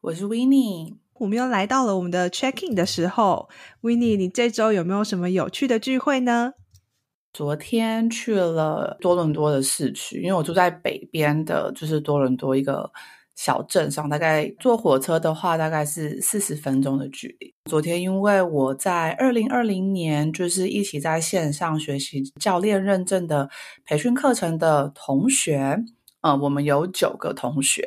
我是 Winnie。我们又来到了我们的 check in 的时候，Winnie，你这周有没有什么有趣的聚会呢？昨天去了多伦多的市区，因为我住在北边的，就是多伦多一个。小镇上，大概坐火车的话，大概是四十分钟的距离。昨天因为我在二零二零年就是一起在线上学习教练认证的培训课程的同学，呃，我们有九个同学，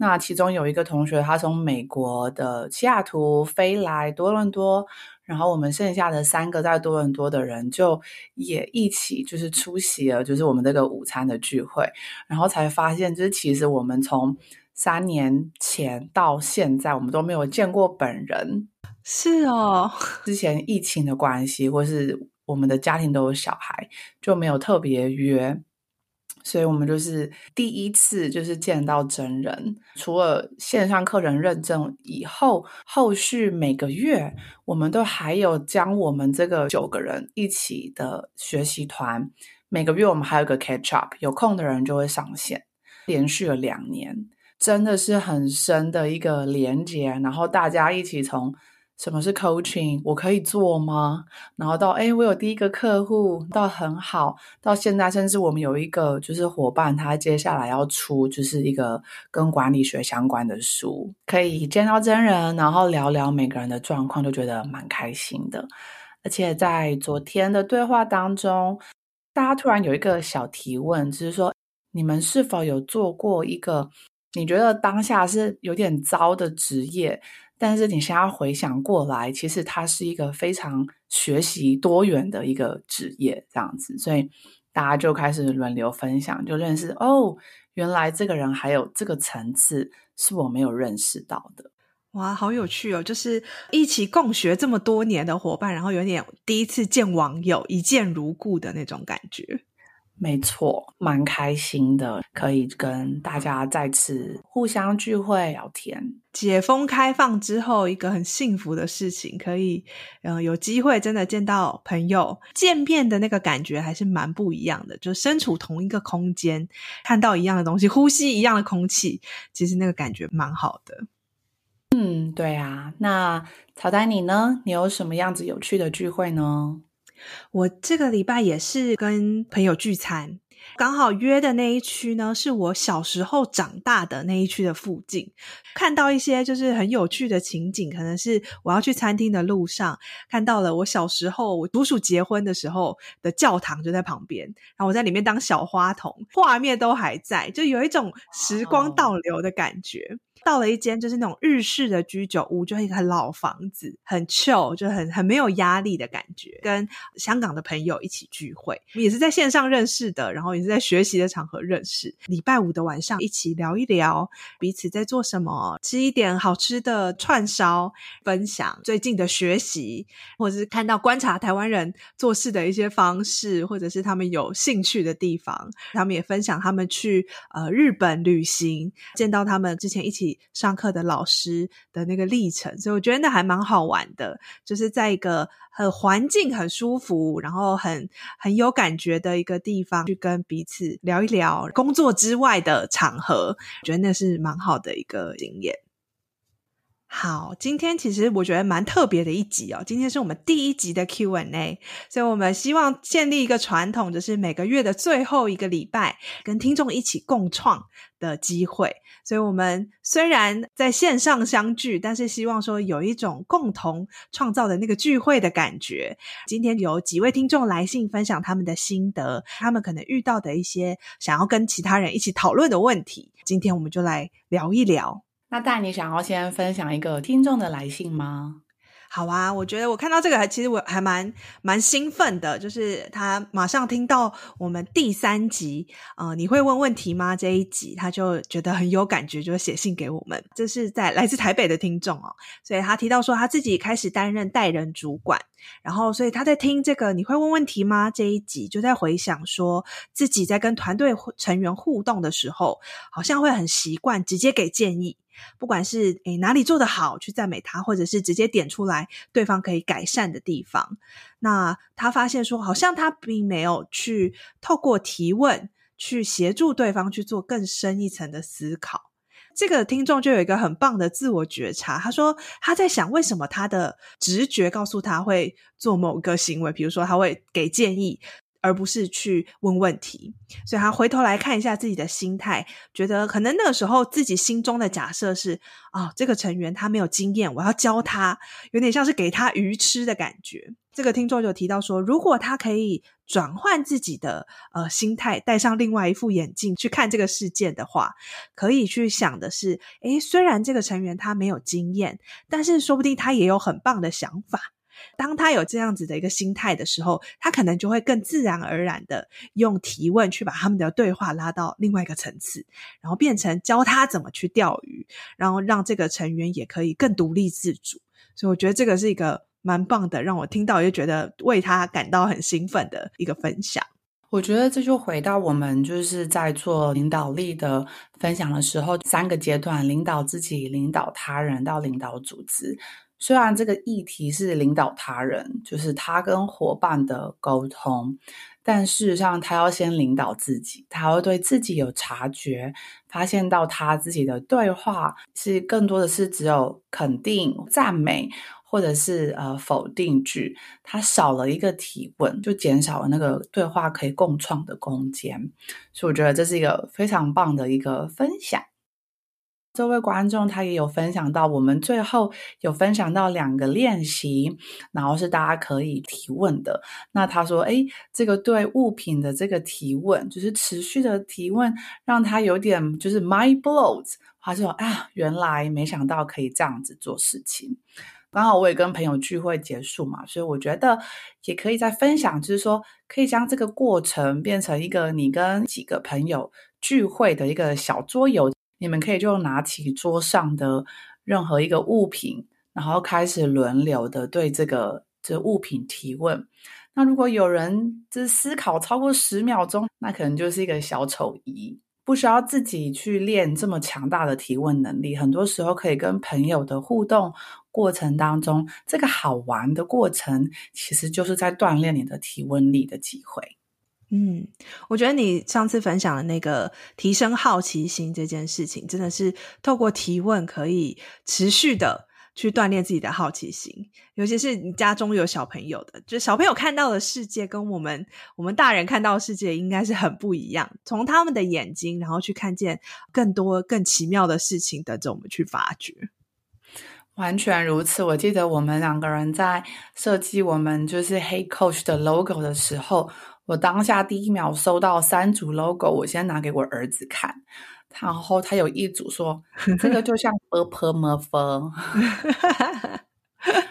那其中有一个同学他从美国的西雅图飞来多伦多，然后我们剩下的三个在多伦多的人就也一起就是出席了，就是我们这个午餐的聚会，然后才发现，就是其实我们从三年前到现在，我们都没有见过本人。是哦，之前疫情的关系，或是我们的家庭都有小孩，就没有特别约。所以我们就是第一次就是见到真人。除了线上课程认证以后，后续每个月我们都还有将我们这个九个人一起的学习团，每个月我们还有个 catch up，有空的人就会上线，连续了两年。真的是很深的一个连接，然后大家一起从什么是 coaching，我可以做吗？然后到诶，我有第一个客户，到很好，到现在甚至我们有一个就是伙伴，他接下来要出就是一个跟管理学相关的书，可以见到真人，然后聊聊每个人的状况，就觉得蛮开心的。而且在昨天的对话当中，大家突然有一个小提问，就是说你们是否有做过一个？你觉得当下是有点糟的职业，但是你现在回想过来，其实它是一个非常学习多元的一个职业，这样子，所以大家就开始轮流分享，就认识哦，原来这个人还有这个层次是我没有认识到的。哇，好有趣哦！就是一起共学这么多年的伙伴，然后有点第一次见网友，一见如故的那种感觉。没错，蛮开心的，可以跟大家再次互相聚会聊天。解封开放之后，一个很幸福的事情，可以呃有机会真的见到朋友，见面的那个感觉还是蛮不一样的。就身处同一个空间，看到一样的东西，呼吸一样的空气，其实那个感觉蛮好的。嗯，对啊。那曹丹你呢？你有什么样子有趣的聚会呢？我这个礼拜也是跟朋友聚餐，刚好约的那一区呢，是我小时候长大的那一区的附近，看到一些就是很有趣的情景，可能是我要去餐厅的路上，看到了我小时候我叔叔结婚的时候的教堂就在旁边，然后我在里面当小花童，画面都还在，就有一种时光倒流的感觉。到了一间就是那种日式的居酒屋，就是一个很老房子，很 chill，就很很没有压力的感觉。跟香港的朋友一起聚会，也是在线上认识的，然后也是在学习的场合认识。礼拜五的晚上一起聊一聊彼此在做什么，吃一点好吃的串烧，分享最近的学习，或者是看到观察台湾人做事的一些方式，或者是他们有兴趣的地方。他们也分享他们去呃日本旅行，见到他们之前一起。上课的老师的那个历程，所以我觉得那还蛮好玩的，就是在一个很环境很舒服，然后很很有感觉的一个地方，去跟彼此聊一聊工作之外的场合，我觉得那是蛮好的一个经验。好，今天其实我觉得蛮特别的一集哦。今天是我们第一集的 Q&A，所以我们希望建立一个传统，就是每个月的最后一个礼拜，跟听众一起共创的机会。所以，我们虽然在线上相聚，但是希望说有一种共同创造的那个聚会的感觉。今天有几位听众来信分享他们的心得，他们可能遇到的一些想要跟其他人一起讨论的问题。今天我们就来聊一聊。那戴，你想要先分享一个听众的来信吗？好啊，我觉得我看到这个还其实我还蛮蛮兴奋的，就是他马上听到我们第三集，呃，你会问问题吗？这一集他就觉得很有感觉，就写信给我们。这是在来自台北的听众哦，所以他提到说他自己开始担任带人主管，然后所以他在听这个你会问问题吗？这一集就在回想说自己在跟团队成员互动的时候，好像会很习惯直接给建议。不管是诶哪里做得好，去赞美他，或者是直接点出来对方可以改善的地方，那他发现说，好像他并没有去透过提问去协助对方去做更深一层的思考。这个听众就有一个很棒的自我觉察，他说他在想，为什么他的直觉告诉他会做某个行为，比如说他会给建议。而不是去问问题，所以他回头来看一下自己的心态，觉得可能那个时候自己心中的假设是：哦，这个成员他没有经验，我要教他，有点像是给他鱼吃的感觉。这个听众就提到说，如果他可以转换自己的呃心态，戴上另外一副眼镜去看这个事件的话，可以去想的是：诶，虽然这个成员他没有经验，但是说不定他也有很棒的想法。当他有这样子的一个心态的时候，他可能就会更自然而然的用提问去把他们的对话拉到另外一个层次，然后变成教他怎么去钓鱼，然后让这个成员也可以更独立自主。所以我觉得这个是一个蛮棒的，让我听到也觉得为他感到很兴奋的一个分享。我觉得这就回到我们就是在做领导力的分享的时候，三个阶段：领导自己、领导他人到领导组织。虽然这个议题是领导他人，就是他跟伙伴的沟通，但事实上他要先领导自己，他要对自己有察觉，发现到他自己的对话是更多的是只有肯定、赞美，或者是呃否定句，他少了一个提问，就减少了那个对话可以共创的空间。所以我觉得这是一个非常棒的一个分享。这位观众他也有分享到，我们最后有分享到两个练习，然后是大家可以提问的。那他说：“哎，这个对物品的这个提问，就是持续的提问，让他有点就是 mind blows。他说：啊，原来没想到可以这样子做事情。刚好我也跟朋友聚会结束嘛，所以我觉得也可以再分享，就是说可以将这个过程变成一个你跟几个朋友聚会的一个小桌游。”你们可以就拿起桌上的任何一个物品，然后开始轮流的对这个这物品提问。那如果有人这思考超过十秒钟，那可能就是一个小丑仪，不需要自己去练这么强大的提问能力。很多时候可以跟朋友的互动过程当中，这个好玩的过程，其实就是在锻炼你的提问力的机会。嗯，我觉得你上次分享的那个提升好奇心这件事情，真的是透过提问可以持续的去锻炼自己的好奇心。尤其是你家中有小朋友的，就小朋友看到的世界跟我们我们大人看到的世界应该是很不一样。从他们的眼睛，然后去看见更多更奇妙的事情，等着我们去发掘。完全如此。我记得我们两个人在设计我们就是 Hey Coach 的 logo 的时候。我当下第一秒收到三组 logo，我先拿给我儿子看，然后他有一组说 这个就像 Purple Muffin，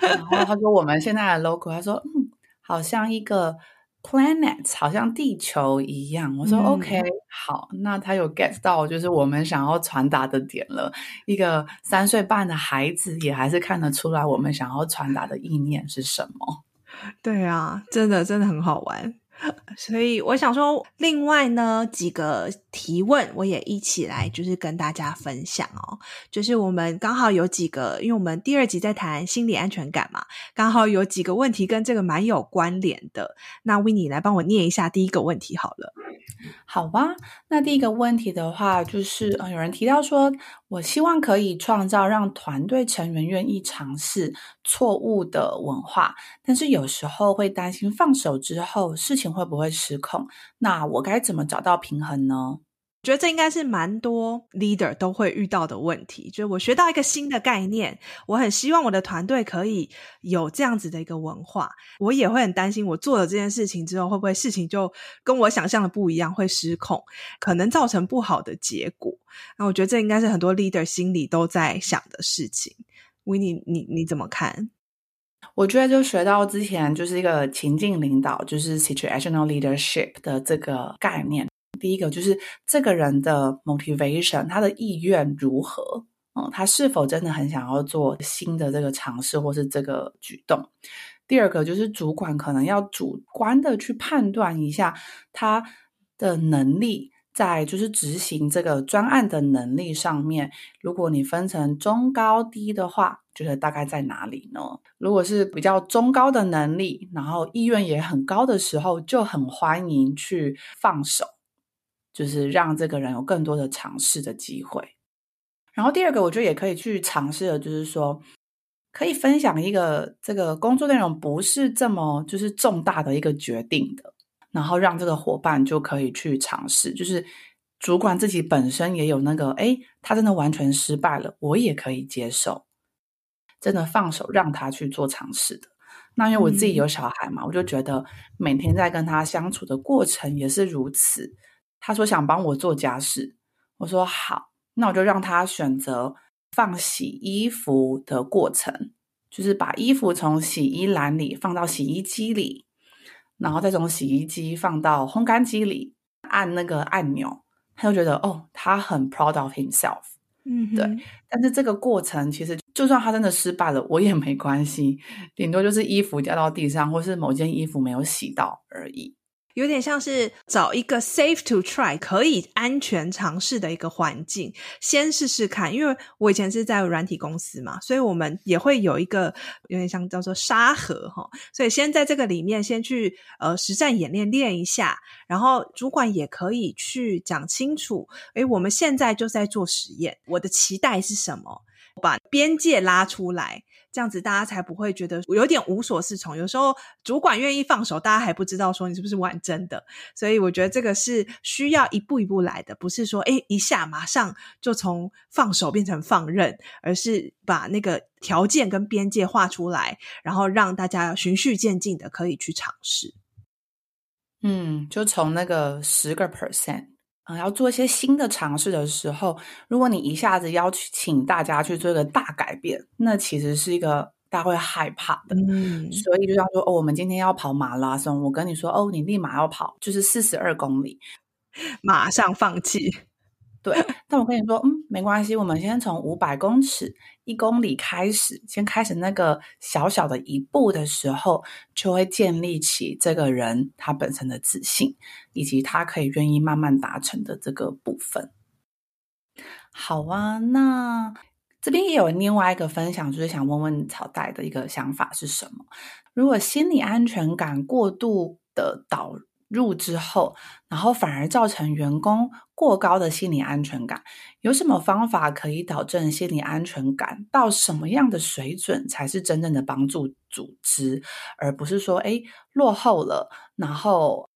然后他说我们现在的 logo，他说嗯，好像一个 planet，好像地球一样。我说、嗯、OK，好，那他有 get 到就是我们想要传达的点了。一个三岁半的孩子也还是看得出来我们想要传达的意念是什么。对啊，真的真的很好玩。所以我想说，另外呢几个提问，我也一起来，就是跟大家分享哦。就是我们刚好有几个，因为我们第二集在谈心理安全感嘛，刚好有几个问题跟这个蛮有关联的。那 Winny 来帮我念一下第一个问题好了。好吧，那第一个问题的话，就是呃，有人提到说，我希望可以创造让团队成员愿意尝试错误的文化，但是有时候会担心放手之后事情会不会失控，那我该怎么找到平衡呢？我觉得这应该是蛮多 leader 都会遇到的问题。就是我学到一个新的概念，我很希望我的团队可以有这样子的一个文化。我也会很担心，我做了这件事情之后，会不会事情就跟我想象的不一样，会失控，可能造成不好的结果。那我觉得这应该是很多 leader 心里都在想的事情。Winnie，你你怎么看？我觉得就学到之前就是一个情境领导，就是 situational leadership 的这个概念。第一个就是这个人的 motivation，他的意愿如何？嗯，他是否真的很想要做新的这个尝试或是这个举动？第二个就是主管可能要主观的去判断一下他的能力。在就是执行这个专案的能力上面，如果你分成中高低的话，就是大概在哪里呢？如果是比较中高的能力，然后意愿也很高的时候，就很欢迎去放手，就是让这个人有更多的尝试的机会。然后第二个，我觉得也可以去尝试的，就是说可以分享一个这个工作内容不是这么就是重大的一个决定的。然后让这个伙伴就可以去尝试，就是主管自己本身也有那个，诶，他真的完全失败了，我也可以接受，真的放手让他去做尝试的。那因为我自己有小孩嘛，嗯、我就觉得每天在跟他相处的过程也是如此。他说想帮我做家事，我说好，那我就让他选择放洗衣服的过程，就是把衣服从洗衣篮里放到洗衣机里。然后再从洗衣机放到烘干机里，按那个按钮，他就觉得哦，他很 proud of himself。嗯，对。但是这个过程其实，就算他真的失败了，我也没关系，顶多就是衣服掉到地上，或是某件衣服没有洗到而已。有点像是找一个 safe to try 可以安全尝试的一个环境，先试试看。因为我以前是在软体公司嘛，所以我们也会有一个有点像叫做沙盒哈，所以先在这个里面先去呃实战演练练一下，然后主管也可以去讲清楚，诶，我们现在就在做实验，我的期待是什么？把边界拉出来。这样子大家才不会觉得有点无所适从。有时候主管愿意放手，大家还不知道说你是不是玩真的。所以我觉得这个是需要一步一步来的，不是说诶一下马上就从放手变成放任，而是把那个条件跟边界画出来，然后让大家循序渐进的可以去尝试。嗯，就从那个十个 percent。啊，要做一些新的尝试的时候，如果你一下子邀请大家去做一个大改变，那其实是一个大家会害怕的。嗯，所以就像说，哦，我们今天要跑马拉松，我跟你说，哦，你立马要跑，就是四十二公里，马上放弃。对，但我跟你说，嗯，没关系，我们先从五百公尺、一公里开始，先开始那个小小的一步的时候，就会建立起这个人他本身的自信，以及他可以愿意慢慢达成的这个部分。好啊，那这边也有另外一个分享，就是想问问草代的一个想法是什么？如果心理安全感过度的导入之后，然后反而造成员工过高的心理安全感，有什么方法可以导正心理安全感？到什么样的水准才是真正的帮助组织，而不是说，哎，落后了，然后，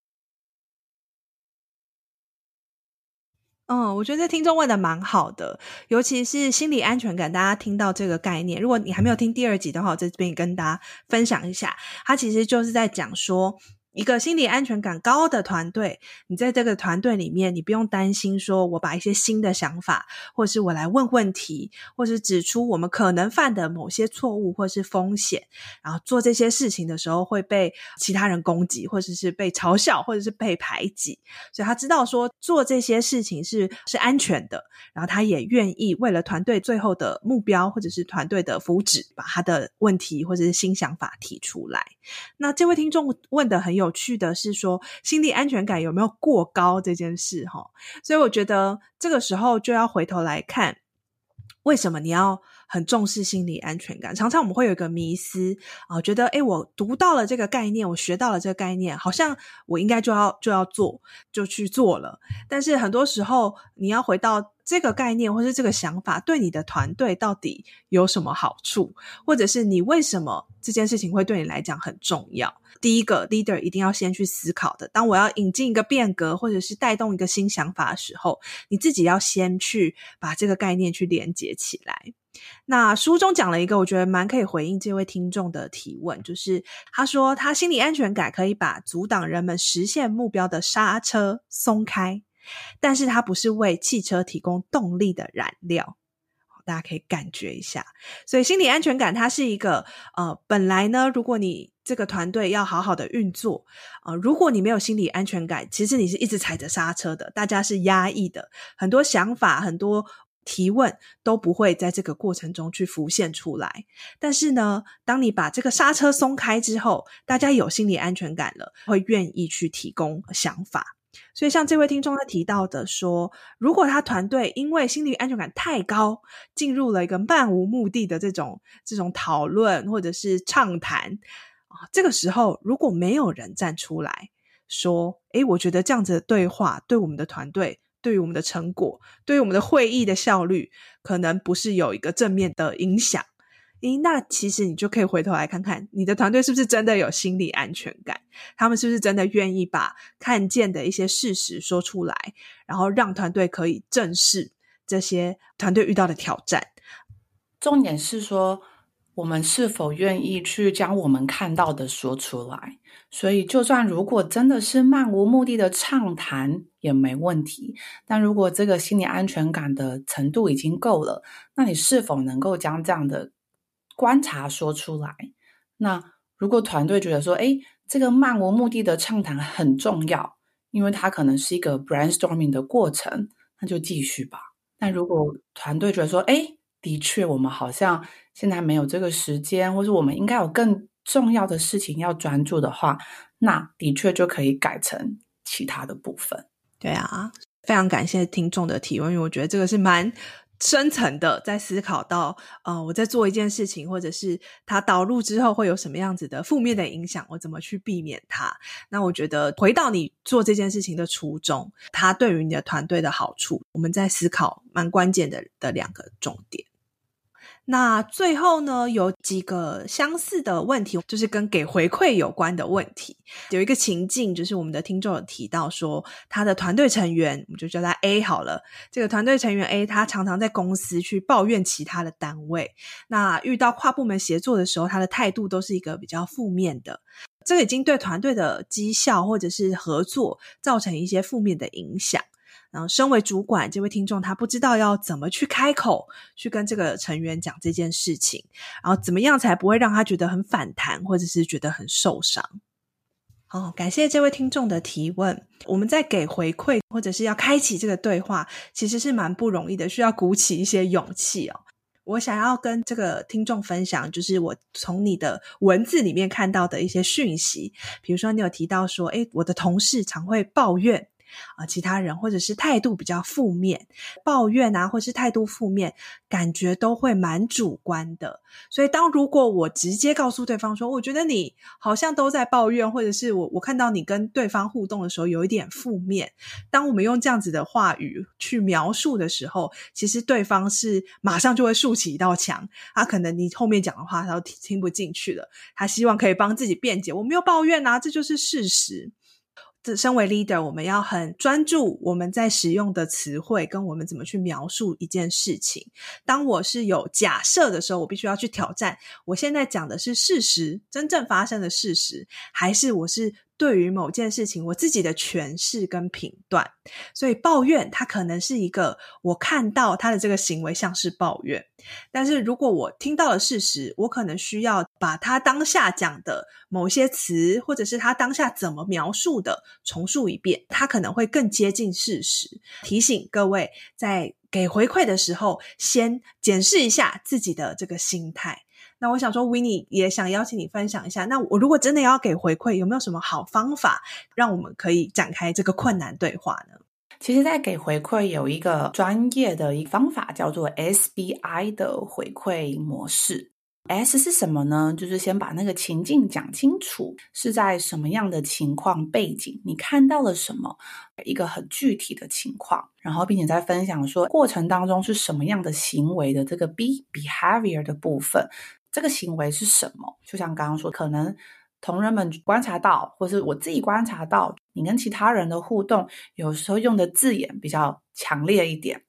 嗯，我觉得听众问的蛮好的，尤其是心理安全感，大家听到这个概念，如果你还没有听第二集的话，我在这边跟大家分享一下，它其实就是在讲说。一个心理安全感高的团队，你在这个团队里面，你不用担心说，我把一些新的想法，或是我来问问题，或是指出我们可能犯的某些错误或是风险，然后做这些事情的时候会被其他人攻击，或者是被嘲笑，或者是被排挤。所以他知道说做这些事情是是安全的，然后他也愿意为了团队最后的目标或者是团队的福祉，把他的问题或者是新想法提出来。那这位听众问的很有。趣的是说，心理安全感有没有过高这件事哈，所以我觉得这个时候就要回头来看，为什么你要很重视心理安全感？常常我们会有一个迷思啊，觉得诶，我读到了这个概念，我学到了这个概念，好像我应该就要就要做，就去做了。但是很多时候，你要回到这个概念或是这个想法，对你的团队到底有什么好处，或者是你为什么这件事情会对你来讲很重要？第一个 leader 一定要先去思考的，当我要引进一个变革，或者是带动一个新想法的时候，你自己要先去把这个概念去连接起来。那书中讲了一个，我觉得蛮可以回应这位听众的提问，就是他说他心理安全感可以把阻挡人们实现目标的刹车松开，但是它不是为汽车提供动力的燃料。大家可以感觉一下。所以心理安全感它是一个呃，本来呢，如果你这个团队要好好的运作，呃，如果你没有心理安全感，其实你是一直踩着刹车的，大家是压抑的，很多想法，很多。提问都不会在这个过程中去浮现出来，但是呢，当你把这个刹车松开之后，大家有心理安全感了，会愿意去提供想法。所以，像这位听众他提到的说，如果他团队因为心理安全感太高，进入了一个漫无目的的这种这种讨论或者是畅谈啊，这个时候如果没有人站出来说，诶，我觉得这样子的对话对我们的团队。对于我们的成果，对于我们的会议的效率，可能不是有一个正面的影响。诶，那其实你就可以回头来看看，你的团队是不是真的有心理安全感？他们是不是真的愿意把看见的一些事实说出来，然后让团队可以正视这些团队遇到的挑战？重点是说，我们是否愿意去将我们看到的说出来？所以，就算如果真的是漫无目的的畅谈也没问题。但如果这个心理安全感的程度已经够了，那你是否能够将这样的观察说出来？那如果团队觉得说，诶，这个漫无目的的畅谈很重要，因为它可能是一个 brainstorming 的过程，那就继续吧。但如果团队觉得说，诶，的确，我们好像现在没有这个时间，或是我们应该有更重要的事情要专注的话，那的确就可以改成其他的部分。对啊，非常感谢听众的提问，因为我觉得这个是蛮深层的，在思考到呃，我在做一件事情，或者是它导入之后会有什么样子的负面的影响，我怎么去避免它？那我觉得回到你做这件事情的初衷，它对于你的团队的好处，我们在思考蛮关键的的两个重点。那最后呢，有几个相似的问题，就是跟给回馈有关的问题。有一个情境，就是我们的听众有提到说，他的团队成员，我们就叫他 A 好了。这个团队成员 A，他常常在公司去抱怨其他的单位。那遇到跨部门协作的时候，他的态度都是一个比较负面的。这个已经对团队的绩效或者是合作造成一些负面的影响。然后，身为主管，这位听众他不知道要怎么去开口去跟这个成员讲这件事情，然后怎么样才不会让他觉得很反弹，或者是觉得很受伤。好，感谢这位听众的提问。我们在给回馈或者是要开启这个对话，其实是蛮不容易的，需要鼓起一些勇气哦。我想要跟这个听众分享，就是我从你的文字里面看到的一些讯息，比如说你有提到说，诶，我的同事常会抱怨。啊，其他人或者是态度比较负面，抱怨啊，或是态度负面，感觉都会蛮主观的。所以，当如果我直接告诉对方说，我觉得你好像都在抱怨，或者是我我看到你跟对方互动的时候有一点负面，当我们用这样子的话语去描述的时候，其实对方是马上就会竖起一道墙，他可能你后面讲的话他都听不进去了，他希望可以帮自己辩解，我没有抱怨啊，这就是事实。这身为 leader，我们要很专注我们在使用的词汇，跟我们怎么去描述一件事情。当我是有假设的时候，我必须要去挑战。我现在讲的是事实，真正发生的事实，还是我是对于某件事情我自己的诠释跟评断？所以抱怨，它可能是一个我看到他的这个行为像是抱怨。但是如果我听到了事实，我可能需要把他当下讲的某些词，或者是他当下怎么描述的重述一遍，他可能会更接近事实。提醒各位，在给回馈的时候，先检视一下自己的这个心态。那我想说，Winnie 也想邀请你分享一下。那我如果真的要给回馈，有没有什么好方法，让我们可以展开这个困难对话呢？其实，在给回馈有一个专业的一方法，叫做 SBI 的回馈模式。S 是什么呢？就是先把那个情境讲清楚，是在什么样的情况背景，你看到了什么，一个很具体的情况，然后并且在分享说过程当中是什么样的行为的这个 B behavior 的部分，这个行为是什么？就像刚刚说，可能。同仁们观察到，或是我自己观察到，你跟其他人的互动，有时候用的字眼比较强烈一点。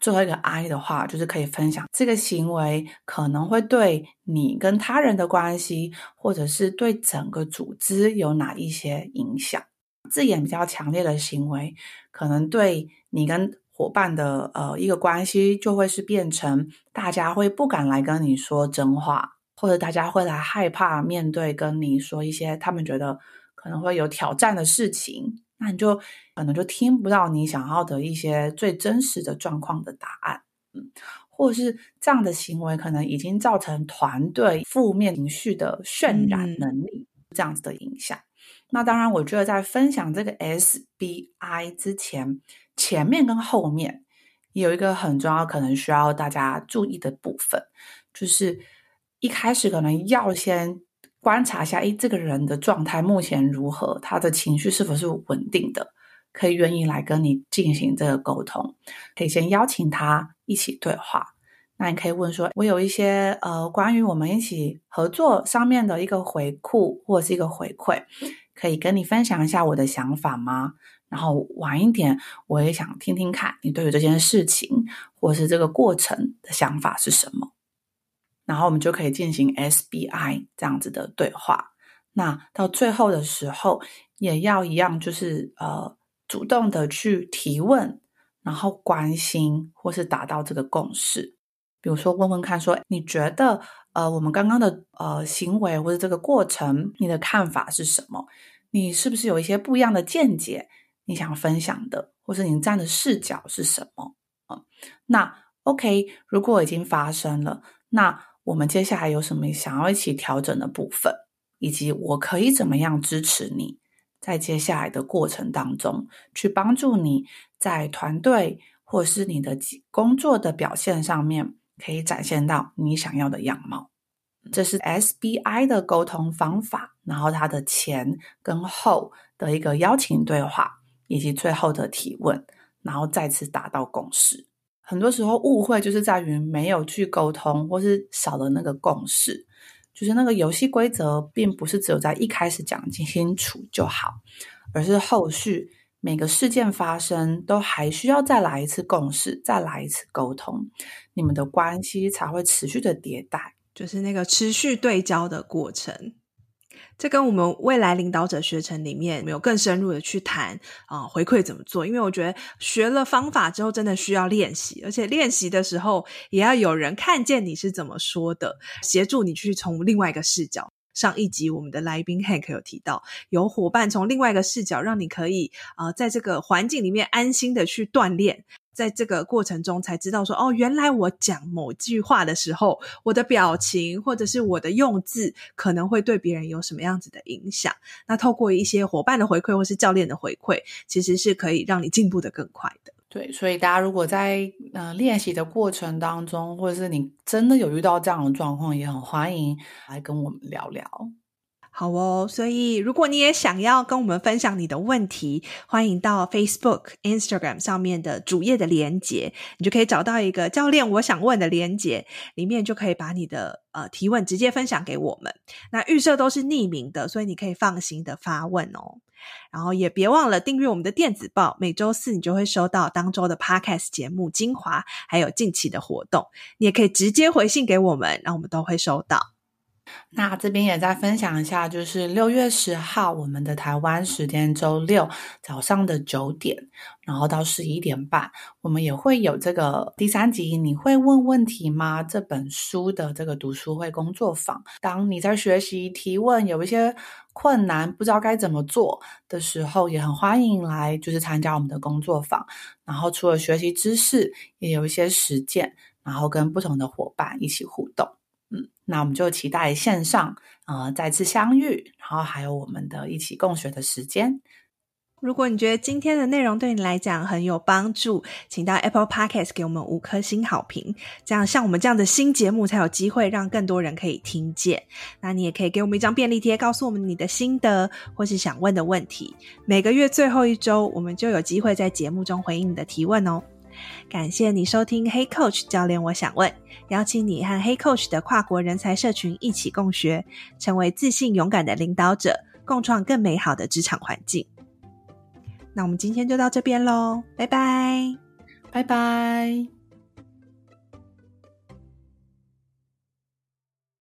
最后一个 I 的话，就是可以分享这个行为可能会对你跟他人的关系，或者是对整个组织有哪一些影响。字眼比较强烈的行为，可能对你跟伙伴的呃一个关系，就会是变成大家会不敢来跟你说真话，或者大家会来害怕面对跟你说一些他们觉得可能会有挑战的事情，那你就可能就听不到你想要的一些最真实的状况的答案，嗯。或是这样的行为，可能已经造成团队负面情绪的渲染能力，这样子的影响。嗯、那当然，我觉得在分享这个 SBI 之前，前面跟后面有一个很重要，可能需要大家注意的部分，就是一开始可能要先观察一下，诶，这个人的状态目前如何，他的情绪是否是稳定的。可以愿意来跟你进行这个沟通，可以先邀请他一起对话。那你可以问说：“我有一些呃，关于我们一起合作上面的一个回顾或者是一个回馈，可以跟你分享一下我的想法吗？然后晚一点，我也想听听看你对于这件事情或是这个过程的想法是什么。然后我们就可以进行 SBI 这样子的对话。那到最后的时候，也要一样，就是呃。”主动的去提问，然后关心或是达到这个共识。比如说，问问看说，说你觉得呃，我们刚刚的呃行为或者这个过程，你的看法是什么？你是不是有一些不一样的见解？你想分享的，或是你站的视角是什么？嗯，那 OK，如果已经发生了，那我们接下来有什么想要一起调整的部分，以及我可以怎么样支持你？在接下来的过程当中，去帮助你在团队或是你的工作的表现上面，可以展现到你想要的样貌。这是 SBI 的沟通方法，然后它的前跟后的一个邀请对话，以及最后的提问，然后再次达到共识。很多时候误会就是在于没有去沟通，或是少了那个共识。就是那个游戏规则，并不是只有在一开始讲清楚就好，而是后续每个事件发生，都还需要再来一次共识，再来一次沟通，你们的关系才会持续的迭代，就是那个持续对焦的过程。这跟我们未来领导者学程里面没有更深入的去谈啊，回馈怎么做？因为我觉得学了方法之后，真的需要练习，而且练习的时候也要有人看见你是怎么说的，协助你去从另外一个视角。上一集我们的来宾 Hank 有提到，有伙伴从另外一个视角，让你可以啊，在这个环境里面安心的去锻炼。在这个过程中才知道说，哦，原来我讲某句话的时候，我的表情或者是我的用字可能会对别人有什么样子的影响。那透过一些伙伴的回馈或是教练的回馈，其实是可以让你进步得更快的。对，所以大家如果在呃练习的过程当中，或者是你真的有遇到这样的状况，也很欢迎来跟我们聊聊。好哦，所以如果你也想要跟我们分享你的问题，欢迎到 Facebook、Instagram 上面的主页的连接，你就可以找到一个教练我想问的连接，里面就可以把你的呃提问直接分享给我们。那预设都是匿名的，所以你可以放心的发问哦。然后也别忘了订阅我们的电子报，每周四你就会收到当周的 Podcast 节目精华，还有近期的活动。你也可以直接回信给我们，然后我们都会收到。那这边也再分享一下，就是六月十号，我们的台湾时间周六早上的九点，然后到十一点半，我们也会有这个第三集。你会问问题吗？这本书的这个读书会工作坊，当你在学习提问有一些困难，不知道该怎么做的时候，也很欢迎来就是参加我们的工作坊。然后除了学习知识，也有一些实践，然后跟不同的伙伴一起互动。那我们就期待线上呃再次相遇，然后还有我们的一起共学的时间。如果你觉得今天的内容对你来讲很有帮助，请到 Apple Podcast 给我们五颗星好评，这样像我们这样的新节目才有机会让更多人可以听见。那你也可以给我们一张便利贴，告诉我们你的心得或是想问的问题。每个月最后一周，我们就有机会在节目中回应你的提问哦。感谢你收听黑 Coach 教练，我想问，邀请你和黑 Coach 的跨国人才社群一起共学，成为自信勇敢的领导者，共创更美好的职场环境。那我们今天就到这边喽，拜拜，拜拜。